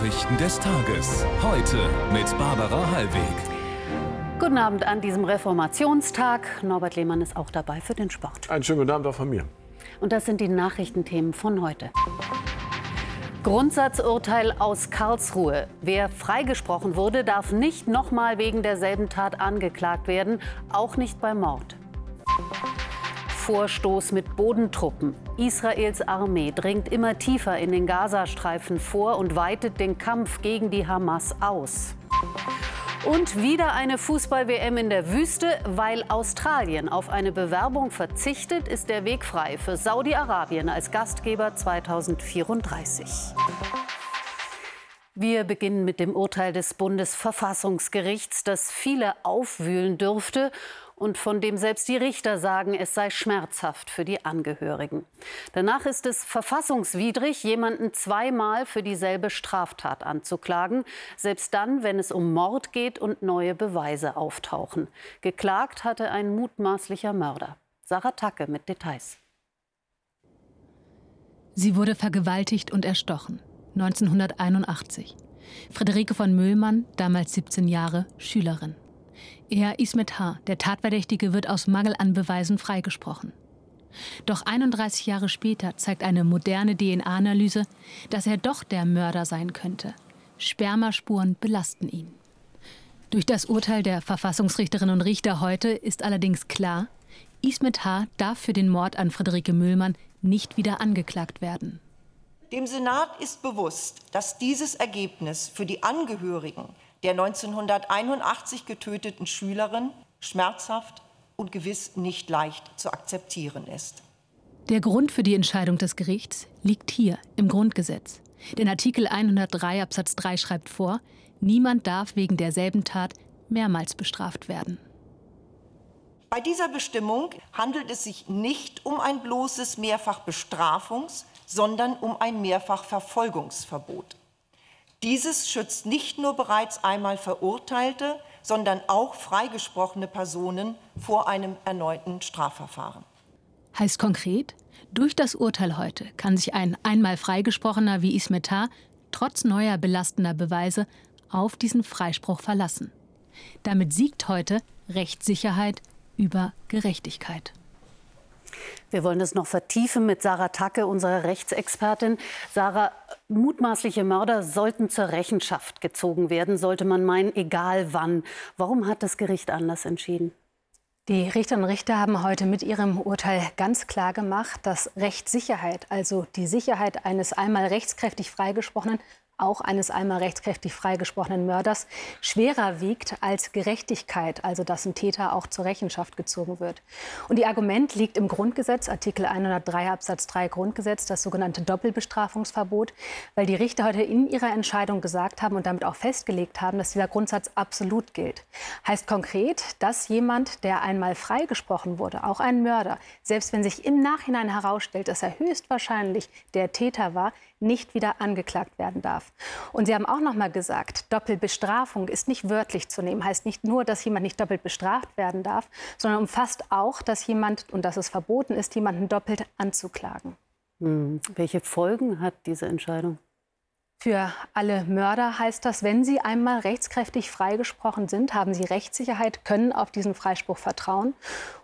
Nachrichten des Tages. Heute mit Barbara Hallweg. Guten Abend an diesem Reformationstag. Norbert Lehmann ist auch dabei für den Sport. Einen schönen guten Abend auch von mir. Und das sind die Nachrichtenthemen von heute. Grundsatzurteil aus Karlsruhe. Wer freigesprochen wurde, darf nicht nochmal wegen derselben Tat angeklagt werden, auch nicht bei Mord. Vorstoß mit Bodentruppen. Israels Armee dringt immer tiefer in den Gazastreifen vor und weitet den Kampf gegen die Hamas aus. Und wieder eine Fußball-WM in der Wüste, weil Australien auf eine Bewerbung verzichtet, ist der Weg frei für Saudi-Arabien als Gastgeber 2034. Wir beginnen mit dem Urteil des Bundesverfassungsgerichts, das viele aufwühlen dürfte und von dem selbst die Richter sagen, es sei schmerzhaft für die Angehörigen. Danach ist es verfassungswidrig, jemanden zweimal für dieselbe Straftat anzuklagen, selbst dann, wenn es um Mord geht und neue Beweise auftauchen. Geklagt hatte ein mutmaßlicher Mörder. Sarah Tacke mit Details. Sie wurde vergewaltigt und erstochen. 1981. Friederike von Müllmann, damals 17 Jahre, Schülerin. Er, Ismet H., der Tatverdächtige, wird aus Mangel an Beweisen freigesprochen. Doch 31 Jahre später zeigt eine moderne DNA-Analyse, dass er doch der Mörder sein könnte. Spermaspuren belasten ihn. Durch das Urteil der Verfassungsrichterinnen und Richter heute ist allerdings klar, Ismet H. darf für den Mord an Friederike Müllmann nicht wieder angeklagt werden. Dem Senat ist bewusst, dass dieses Ergebnis für die Angehörigen der 1981 getöteten Schülerin schmerzhaft und gewiss nicht leicht zu akzeptieren ist. Der Grund für die Entscheidung des Gerichts liegt hier im Grundgesetz. Denn Artikel 103 Absatz 3 schreibt vor, niemand darf wegen derselben Tat mehrmals bestraft werden. Bei dieser Bestimmung handelt es sich nicht um ein bloßes Mehrfachbestrafungs-, sondern um ein Mehrfachverfolgungsverbot. Dieses schützt nicht nur bereits einmal verurteilte, sondern auch freigesprochene Personen vor einem erneuten Strafverfahren. Heißt konkret, durch das Urteil heute kann sich ein einmal freigesprochener wie Ismetar trotz neuer belastender Beweise auf diesen Freispruch verlassen. Damit siegt heute Rechtssicherheit über Gerechtigkeit. Wir wollen das noch vertiefen mit Sarah Tacke, unserer Rechtsexpertin. Sarah, mutmaßliche Mörder sollten zur Rechenschaft gezogen werden, sollte man meinen, egal wann. Warum hat das Gericht anders entschieden? Die Richterinnen und Richter haben heute mit ihrem Urteil ganz klar gemacht, dass Rechtssicherheit, also die Sicherheit eines einmal rechtskräftig freigesprochenen, auch eines einmal rechtskräftig freigesprochenen Mörders schwerer wiegt als Gerechtigkeit, also dass ein Täter auch zur Rechenschaft gezogen wird. Und die Argument liegt im Grundgesetz, Artikel 103 Absatz 3 Grundgesetz, das sogenannte Doppelbestrafungsverbot, weil die Richter heute in ihrer Entscheidung gesagt haben und damit auch festgelegt haben, dass dieser Grundsatz absolut gilt. Heißt konkret, dass jemand, der einmal freigesprochen wurde, auch ein Mörder, selbst wenn sich im Nachhinein herausstellt, dass er höchstwahrscheinlich der Täter war, nicht wieder angeklagt werden darf. Und Sie haben auch noch mal gesagt, Doppelbestrafung ist nicht wörtlich zu nehmen. Heißt nicht nur, dass jemand nicht doppelt bestraft werden darf, sondern umfasst auch, dass jemand, und dass es verboten ist, jemanden doppelt anzuklagen. Hm. Welche Folgen hat diese Entscheidung? Für alle Mörder heißt das, wenn sie einmal rechtskräftig freigesprochen sind, haben sie Rechtssicherheit, können auf diesen Freispruch vertrauen.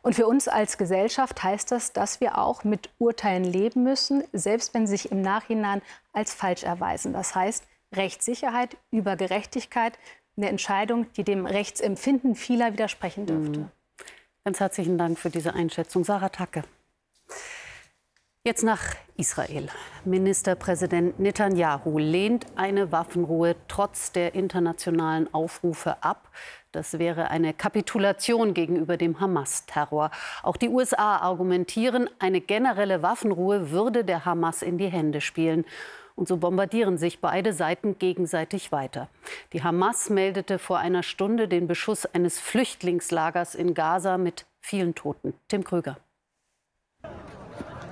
Und für uns als Gesellschaft heißt das, dass wir auch mit Urteilen leben müssen, selbst wenn sie sich im Nachhinein als falsch erweisen. Das heißt, Rechtssicherheit über Gerechtigkeit, eine Entscheidung, die dem Rechtsempfinden vieler widersprechen dürfte. Mhm. Ganz herzlichen Dank für diese Einschätzung, Sarah Tacke. Jetzt nach Israel. Ministerpräsident Netanyahu lehnt eine Waffenruhe trotz der internationalen Aufrufe ab. Das wäre eine Kapitulation gegenüber dem Hamas-Terror. Auch die USA argumentieren, eine generelle Waffenruhe würde der Hamas in die Hände spielen. Und so bombardieren sich beide Seiten gegenseitig weiter. Die Hamas meldete vor einer Stunde den Beschuss eines Flüchtlingslagers in Gaza mit vielen Toten. Tim Krüger.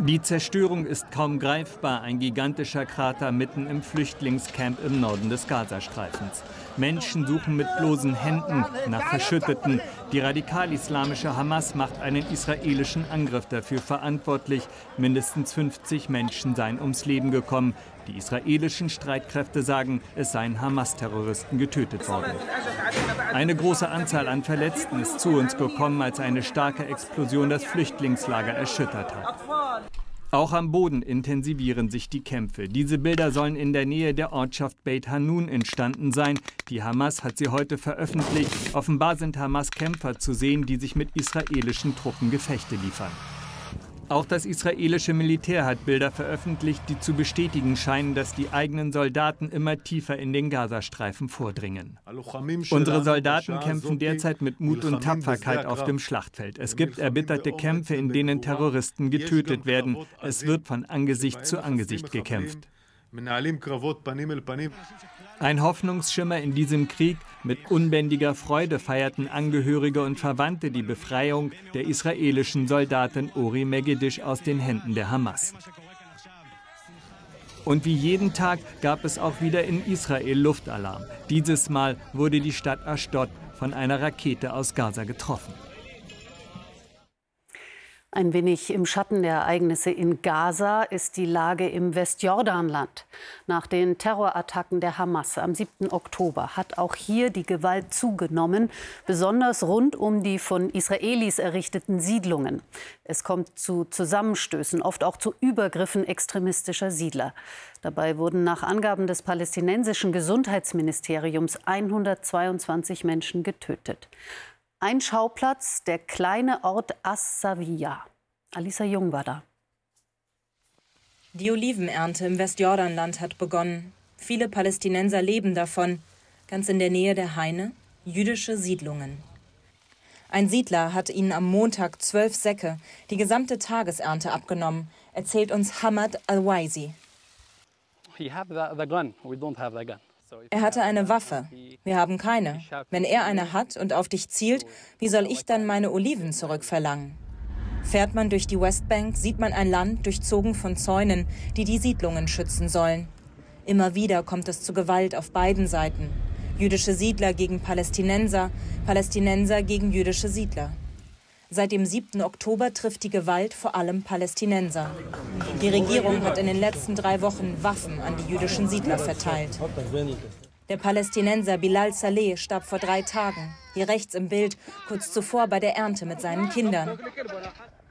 Die Zerstörung ist kaum greifbar, ein gigantischer Krater mitten im Flüchtlingscamp im Norden des Gazastreifens. Menschen suchen mit bloßen Händen nach Verschütteten, Die radikal-islamische Hamas macht einen israelischen Angriff dafür verantwortlich. Mindestens 50 Menschen seien ums Leben gekommen. Die israelischen Streitkräfte sagen, es seien Hamas-Terroristen getötet worden. Eine große Anzahl an Verletzten ist zu uns gekommen, als eine starke Explosion das Flüchtlingslager erschüttert hat. Auch am Boden intensivieren sich die Kämpfe. Diese Bilder sollen in der Nähe der Ortschaft Beit Hanun entstanden sein. Die Hamas hat sie heute veröffentlicht. Offenbar sind Hamas-Kämpfer zu sehen, die sich mit israelischen Truppen Gefechte liefern. Auch das israelische Militär hat Bilder veröffentlicht, die zu bestätigen scheinen, dass die eigenen Soldaten immer tiefer in den Gazastreifen vordringen. Unsere Soldaten kämpfen derzeit mit Mut und Tapferkeit auf dem Schlachtfeld. Es gibt erbitterte Kämpfe, in denen Terroristen getötet werden. Es wird von Angesicht zu Angesicht gekämpft. Ein Hoffnungsschimmer in diesem Krieg. Mit unbändiger Freude feierten Angehörige und Verwandte die Befreiung der israelischen Soldatin Ori Megiddish aus den Händen der Hamas. Und wie jeden Tag gab es auch wieder in Israel Luftalarm. Dieses Mal wurde die Stadt Ashdod von einer Rakete aus Gaza getroffen. Ein wenig im Schatten der Ereignisse in Gaza ist die Lage im Westjordanland. Nach den Terrorattacken der Hamas am 7. Oktober hat auch hier die Gewalt zugenommen, besonders rund um die von Israelis errichteten Siedlungen. Es kommt zu Zusammenstößen, oft auch zu Übergriffen extremistischer Siedler. Dabei wurden nach Angaben des palästinensischen Gesundheitsministeriums 122 Menschen getötet. Ein Schauplatz, der kleine Ort As-Sawiya. Alisa Jung war da. Die Olivenernte im Westjordanland hat begonnen. Viele Palästinenser leben davon. Ganz in der Nähe der Haine jüdische Siedlungen. Ein Siedler hat ihnen am Montag zwölf Säcke, die gesamte Tagesernte abgenommen, erzählt uns Hamad Al-Waisi. Er hatte eine Waffe. Wir haben keine. Wenn er eine hat und auf dich zielt, wie soll ich dann meine Oliven zurückverlangen? Fährt man durch die Westbank, sieht man ein Land durchzogen von Zäunen, die die Siedlungen schützen sollen. Immer wieder kommt es zu Gewalt auf beiden Seiten. Jüdische Siedler gegen Palästinenser, Palästinenser gegen jüdische Siedler. Seit dem 7. Oktober trifft die Gewalt vor allem Palästinenser. Die Regierung hat in den letzten drei Wochen Waffen an die jüdischen Siedler verteilt. Der Palästinenser Bilal Saleh starb vor drei Tagen, hier rechts im Bild, kurz zuvor bei der Ernte mit seinen Kindern.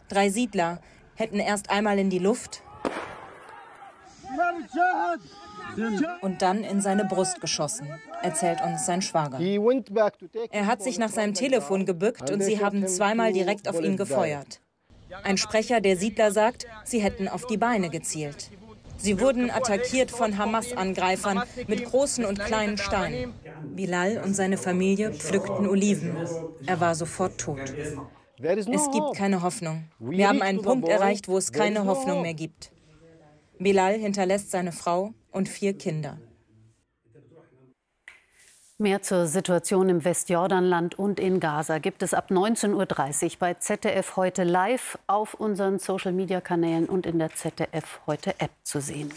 Drei Siedler hätten erst einmal in die Luft und dann in seine Brust geschossen, erzählt uns sein Schwager. Er hat sich nach seinem Telefon gebückt und sie haben zweimal direkt auf ihn gefeuert. Ein Sprecher der Siedler sagt, sie hätten auf die Beine gezielt. Sie wurden attackiert von Hamas-Angreifern mit großen und kleinen Steinen. Bilal und seine Familie pflückten Oliven. Er war sofort tot. Es gibt keine Hoffnung. Wir haben einen Punkt erreicht, wo es keine Hoffnung mehr gibt. Bilal hinterlässt seine Frau und vier Kinder. Mehr zur Situation im Westjordanland und in Gaza gibt es ab 19.30 Uhr bei ZDF heute live auf unseren Social-Media-Kanälen und in der ZDF heute App zu sehen.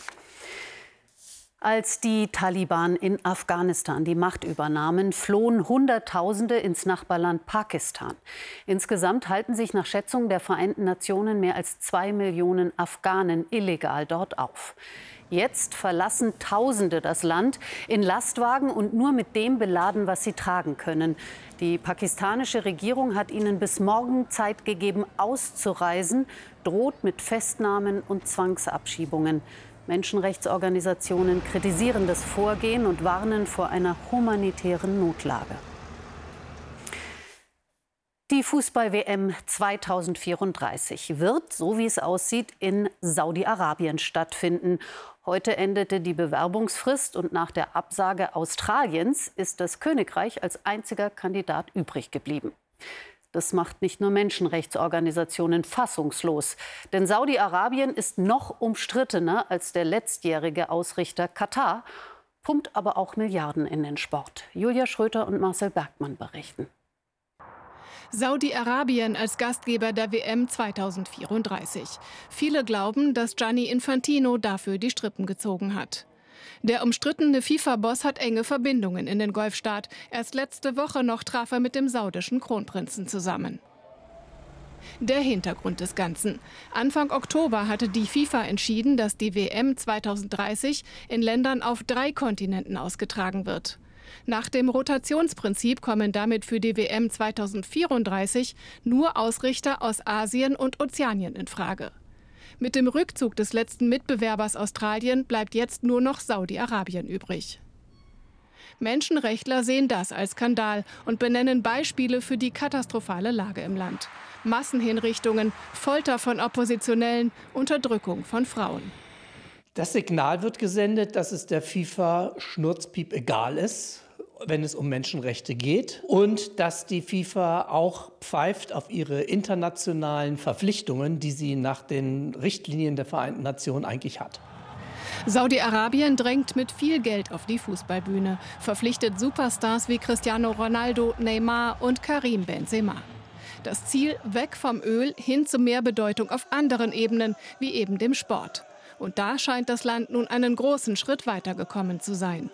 Als die Taliban in Afghanistan die Macht übernahmen, flohen Hunderttausende ins Nachbarland Pakistan. Insgesamt halten sich nach Schätzungen der Vereinten Nationen mehr als zwei Millionen Afghanen illegal dort auf. Jetzt verlassen Tausende das Land in Lastwagen und nur mit dem beladen, was sie tragen können. Die pakistanische Regierung hat ihnen bis morgen Zeit gegeben, auszureisen, droht mit Festnahmen und Zwangsabschiebungen. Menschenrechtsorganisationen kritisieren das Vorgehen und warnen vor einer humanitären Notlage. Die Fußball-WM 2034 wird, so wie es aussieht, in Saudi-Arabien stattfinden. Heute endete die Bewerbungsfrist und nach der Absage Australiens ist das Königreich als einziger Kandidat übrig geblieben. Das macht nicht nur Menschenrechtsorganisationen fassungslos. Denn Saudi-Arabien ist noch umstrittener als der letztjährige Ausrichter Katar, pumpt aber auch Milliarden in den Sport. Julia Schröter und Marcel Bergmann berichten. Saudi-Arabien als Gastgeber der WM 2034. Viele glauben, dass Gianni Infantino dafür die Strippen gezogen hat. Der umstrittene FIFA-Boss hat enge Verbindungen in den Golfstaat. Erst letzte Woche noch traf er mit dem saudischen Kronprinzen zusammen. Der Hintergrund des Ganzen. Anfang Oktober hatte die FIFA entschieden, dass die WM 2030 in Ländern auf drei Kontinenten ausgetragen wird. Nach dem Rotationsprinzip kommen damit für die WM 2034 nur Ausrichter aus Asien und Ozeanien in Frage. Mit dem Rückzug des letzten Mitbewerbers Australien bleibt jetzt nur noch Saudi-Arabien übrig. Menschenrechtler sehen das als Skandal und benennen Beispiele für die katastrophale Lage im Land. Massenhinrichtungen, Folter von Oppositionellen, Unterdrückung von Frauen. Das Signal wird gesendet, dass es der FIFA Schnurzpiep egal ist, wenn es um Menschenrechte geht und dass die FIFA auch pfeift auf ihre internationalen Verpflichtungen, die sie nach den Richtlinien der Vereinten Nationen eigentlich hat. Saudi-Arabien drängt mit viel Geld auf die Fußballbühne, verpflichtet Superstars wie Cristiano Ronaldo, Neymar und Karim Benzema. Das Ziel weg vom Öl hin zu mehr Bedeutung auf anderen Ebenen, wie eben dem Sport. Und da scheint das Land nun einen großen Schritt weitergekommen zu sein.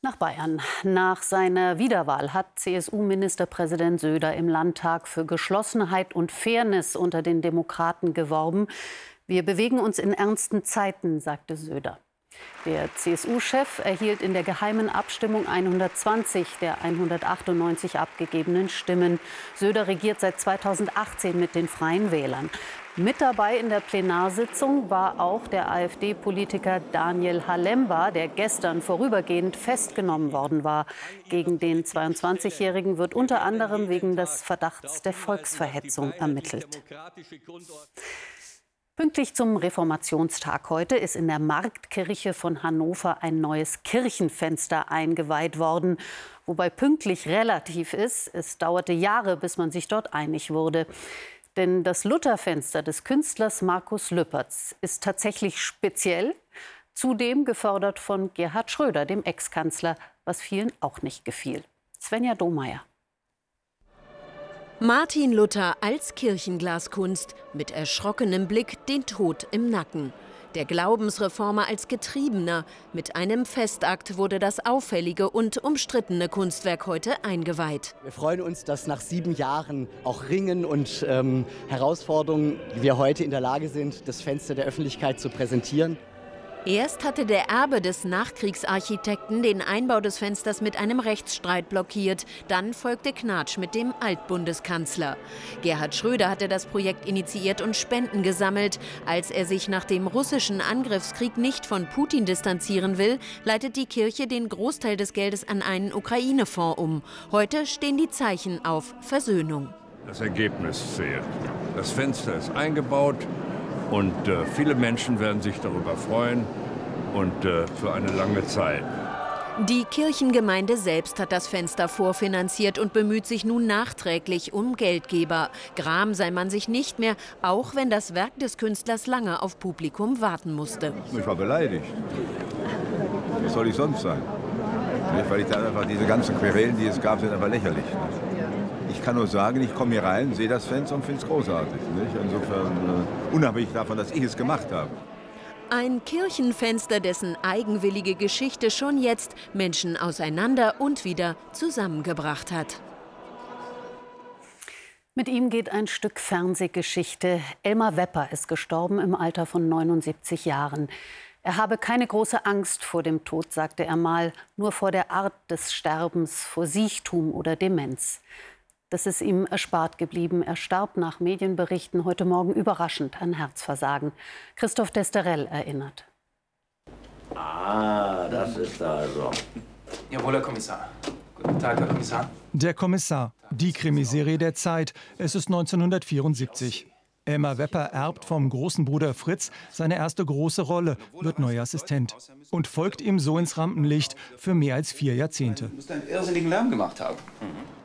Nach Bayern. Nach seiner Wiederwahl hat CSU-Ministerpräsident Söder im Landtag für Geschlossenheit und Fairness unter den Demokraten geworben. Wir bewegen uns in ernsten Zeiten, sagte Söder. Der CSU-Chef erhielt in der geheimen Abstimmung 120 der 198 abgegebenen Stimmen. Söder regiert seit 2018 mit den Freien Wählern. Mit dabei in der Plenarsitzung war auch der AfD-Politiker Daniel Halemba, der gestern vorübergehend festgenommen worden war. Gegen den 22-Jährigen wird unter anderem wegen des Verdachts der Volksverhetzung ermittelt. Pünktlich zum Reformationstag heute ist in der Marktkirche von Hannover ein neues Kirchenfenster eingeweiht worden. Wobei pünktlich relativ ist, es dauerte Jahre, bis man sich dort einig wurde. Denn das Lutherfenster des Künstlers Markus Lüppertz ist tatsächlich speziell, zudem gefördert von Gerhard Schröder, dem Ex-Kanzler, was vielen auch nicht gefiel. Svenja Domeyer. Martin Luther als Kirchenglaskunst, mit erschrockenem Blick den Tod im Nacken. Der Glaubensreformer als Getriebener. Mit einem Festakt wurde das auffällige und umstrittene Kunstwerk heute eingeweiht. Wir freuen uns, dass nach sieben Jahren auch Ringen und ähm, Herausforderungen wir heute in der Lage sind, das Fenster der Öffentlichkeit zu präsentieren. Erst hatte der Erbe des Nachkriegsarchitekten den Einbau des Fensters mit einem Rechtsstreit blockiert. Dann folgte Knatsch mit dem Altbundeskanzler. Gerhard Schröder hatte das Projekt initiiert und Spenden gesammelt. Als er sich nach dem russischen Angriffskrieg nicht von Putin distanzieren will, leitet die Kirche den Großteil des Geldes an einen Ukraine-Fonds um. Heute stehen die Zeichen auf Versöhnung. Das Ergebnis zählt. Das Fenster ist eingebaut. Und äh, viele Menschen werden sich darüber freuen und äh, für eine lange Zeit. Die Kirchengemeinde selbst hat das Fenster vorfinanziert und bemüht sich nun nachträglich um Geldgeber. Gram sei man sich nicht mehr, auch wenn das Werk des Künstlers lange auf Publikum warten musste. Ich war beleidigt. Was soll ich sonst sein? Weil ich da einfach diese ganzen Querelen, die es gab, sind einfach lächerlich. Ich kann nur sagen, ich komme hier rein, sehe das Fenster und finde es großartig. Nicht? Insofern äh, unabhängig davon, dass ich es gemacht habe. Ein Kirchenfenster, dessen eigenwillige Geschichte schon jetzt Menschen auseinander und wieder zusammengebracht hat. Mit ihm geht ein Stück Fernsehgeschichte. Elmar Wepper ist gestorben im Alter von 79 Jahren. Er habe keine große Angst vor dem Tod, sagte er mal, nur vor der Art des Sterbens, vor Siechtum oder Demenz. Das ist ihm erspart geblieben. Er starb nach Medienberichten heute Morgen überraschend an Herzversagen. Christoph Desterell erinnert. Ah, das ist also. Jawohl, Herr Kommissar. Guten Tag, Herr Kommissar. Der Kommissar, die Krimiserie der Zeit. Es ist 1974. Elmar Wepper erbt vom großen Bruder Fritz seine erste große Rolle, wird neuer Assistent und folgt ihm so ins Rampenlicht für mehr als vier Jahrzehnte. Du musst einen irrsinnigen Lärm gemacht haben. Mhm.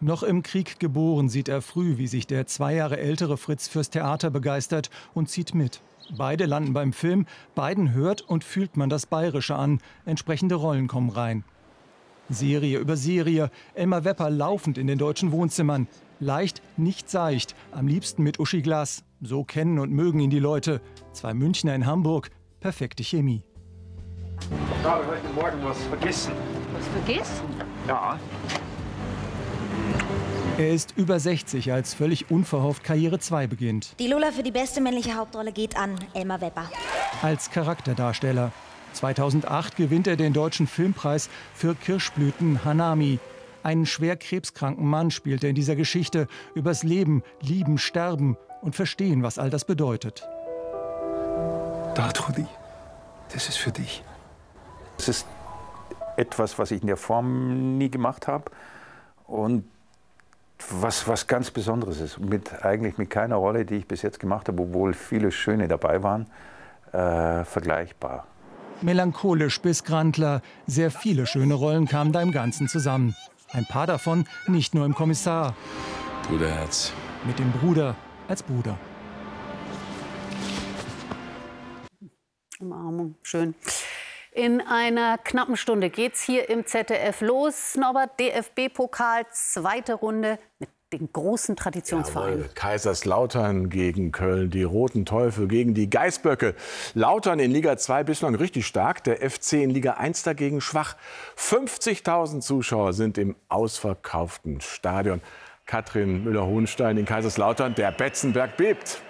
Noch im Krieg geboren sieht er früh, wie sich der zwei Jahre ältere Fritz fürs Theater begeistert und zieht mit. Beide landen beim Film, beiden hört und fühlt man das Bayerische an. Entsprechende Rollen kommen rein. Serie über Serie, Elmar Wepper laufend in den deutschen Wohnzimmern. Leicht, nicht seicht, am liebsten mit Uschi Glas. So kennen und mögen ihn die Leute. Zwei Münchner in Hamburg, perfekte Chemie. Ich habe heute Morgen was vergessen. Was vergessen? Ja. Er ist über 60, als völlig unverhofft Karriere 2 beginnt. Die Lola für die beste männliche Hauptrolle geht an Elmar Webber. Als Charakterdarsteller. 2008 gewinnt er den Deutschen Filmpreis für Kirschblüten Hanami. Einen schwer krebskranken Mann spielt er in dieser Geschichte übers Leben, Lieben, Sterben und Verstehen, was all das bedeutet. Da, Trudi, das ist für dich. Das ist etwas, was ich in der Form nie gemacht habe und was, was ganz Besonderes ist. Mit, eigentlich mit keiner Rolle, die ich bis jetzt gemacht habe, obwohl viele schöne dabei waren, äh, vergleichbar. Melancholisch bis Grandler, sehr viele schöne Rollen kamen da im Ganzen zusammen. Ein paar davon nicht nur im Kommissar. Bruderherz. Mit dem Bruder als Bruder. Umarmung, schön. In einer knappen Stunde geht's hier im ZDF los. Norbert, DFB-Pokal, zweite Runde mit den großen Traditionsvereinen. Jawohl. Kaiserslautern gegen Köln, die Roten Teufel gegen die Geißböcke. Lautern in Liga 2 bislang richtig stark, der FC in Liga 1 dagegen schwach. 50.000 Zuschauer sind im ausverkauften Stadion. Katrin Müller-Hohenstein in Kaiserslautern, der Betzenberg bebt.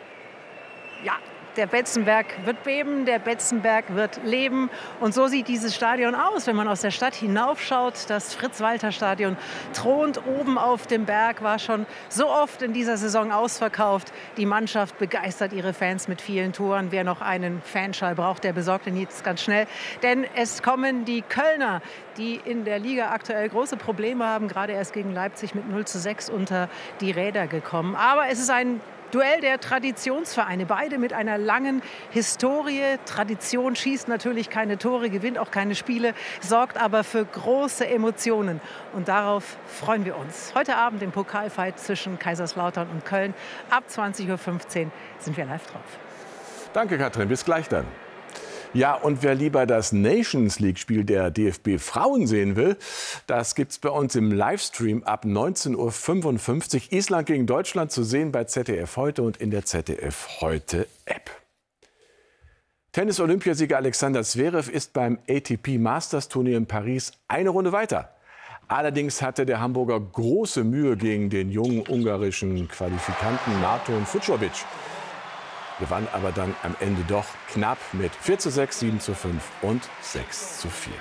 Der Betzenberg wird beben, der Betzenberg wird leben. Und so sieht dieses Stadion aus, wenn man aus der Stadt hinaufschaut. Das Fritz-Walter-Stadion thront oben auf dem Berg, war schon so oft in dieser Saison ausverkauft. Die Mannschaft begeistert ihre Fans mit vielen Toren. Wer noch einen Fanschall braucht, der besorgt ihn jetzt ganz schnell. Denn es kommen die Kölner, die in der Liga aktuell große Probleme haben, gerade erst gegen Leipzig mit 0 zu 6 unter die Räder gekommen. Aber es ist ein Duell der Traditionsvereine, beide mit einer langen Historie. Tradition schießt natürlich keine Tore, gewinnt auch keine Spiele, sorgt aber für große Emotionen. Und darauf freuen wir uns. Heute Abend im Pokalfight zwischen Kaiserslautern und Köln. Ab 20.15 Uhr sind wir live drauf. Danke, Katrin. Bis gleich dann. Ja, und wer lieber das Nations League-Spiel der DFB Frauen sehen will, das gibt es bei uns im Livestream ab 19.55 Uhr. Island gegen Deutschland zu sehen bei ZDF heute und in der ZDF heute App. Tennis-Olympiasieger Alexander Zverev ist beim ATP Masters Turnier in Paris eine Runde weiter. Allerdings hatte der Hamburger große Mühe gegen den jungen ungarischen Qualifikanten Naton Fucovic gewann aber dann am Ende doch knapp mit 4 zu 6, 7 zu 5 und 6 zu 4.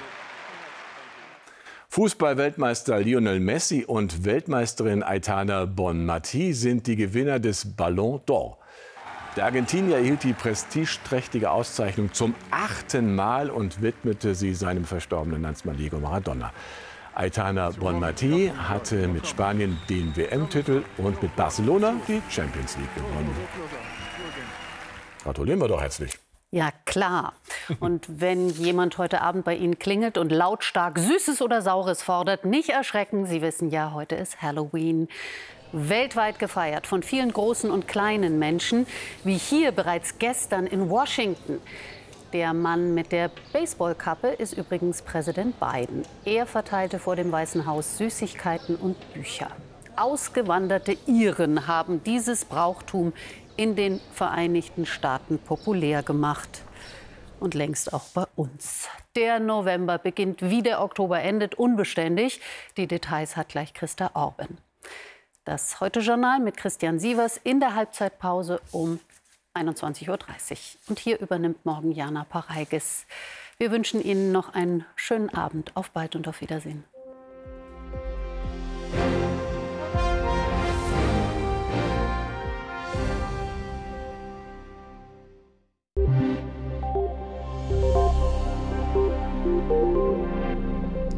Fußball-Weltmeister Lionel Messi und Weltmeisterin Aitana Bonmati sind die Gewinner des Ballon d'Or. Der Argentinier erhielt die prestigeträchtige Auszeichnung zum achten Mal und widmete sie seinem verstorbenen Landsmann Diego Maradona. Aitana Bonmati hatte mit Spanien den WM-Titel und mit Barcelona die Champions League gewonnen. Gratulieren wir doch herzlich. Ja, klar. Und wenn jemand heute Abend bei Ihnen klingelt und lautstark Süßes oder Saures fordert, nicht erschrecken. Sie wissen ja, heute ist Halloween. Weltweit gefeiert von vielen großen und kleinen Menschen, wie hier bereits gestern in Washington. Der Mann mit der Baseballkappe ist übrigens Präsident Biden. Er verteilte vor dem Weißen Haus Süßigkeiten und Bücher. Ausgewanderte Iren haben dieses Brauchtum in den Vereinigten Staaten populär gemacht. Und längst auch bei uns. Der November beginnt wie der Oktober endet, unbeständig. Die Details hat gleich Christa Orben. Das Heute-Journal mit Christian Sievers in der Halbzeitpause um 21.30 Uhr. Und hier übernimmt morgen Jana Pareigis. Wir wünschen Ihnen noch einen schönen Abend. Auf bald und auf Wiedersehen.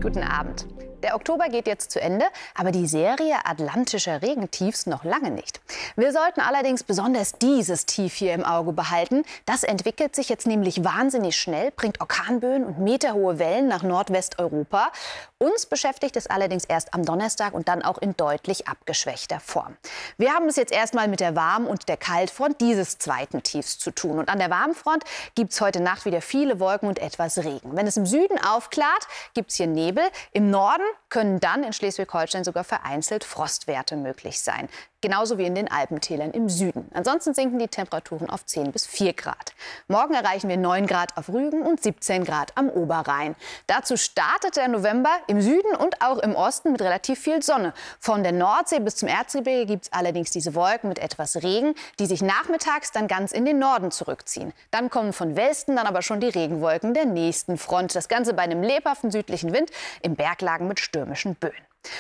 Guten Abend. Der Oktober geht jetzt zu Ende, aber die Serie atlantischer Regentiefs noch lange nicht. Wir sollten allerdings besonders dieses Tief hier im Auge behalten. Das entwickelt sich jetzt nämlich wahnsinnig schnell, bringt Orkanböen und meterhohe Wellen nach Nordwesteuropa. Uns beschäftigt es allerdings erst am Donnerstag und dann auch in deutlich abgeschwächter Form. Wir haben es jetzt erstmal mit der Warm- und der Kaltfront dieses zweiten Tiefs zu tun. Und an der Warmfront gibt es heute Nacht wieder viele Wolken und etwas Regen. Wenn es im Süden aufklart, gibt es hier Nebel. Im Norden können dann in Schleswig-Holstein sogar vereinzelt Frostwerte möglich sein. Genauso wie in den Alpentälern im Süden. Ansonsten sinken die Temperaturen auf 10 bis 4 Grad. Morgen erreichen wir 9 Grad auf Rügen und 17 Grad am Oberrhein. Dazu startet der November im Süden und auch im Osten mit relativ viel Sonne. Von der Nordsee bis zum Erzgebirge gibt es allerdings diese Wolken mit etwas Regen, die sich nachmittags dann ganz in den Norden zurückziehen. Dann kommen von Westen dann aber schon die Regenwolken der nächsten Front. Das Ganze bei einem lebhaften südlichen Wind im Berglagen mit stürmischen Böen.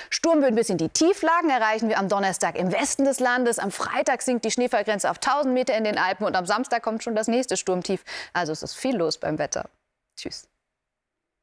Sturmböen bis in die Tieflagen erreichen wir am Donnerstag im Westen des Landes. Am Freitag sinkt die Schneefallgrenze auf 1000 Meter in den Alpen und am Samstag kommt schon das nächste Sturmtief. Also es ist viel los beim Wetter. Tschüss.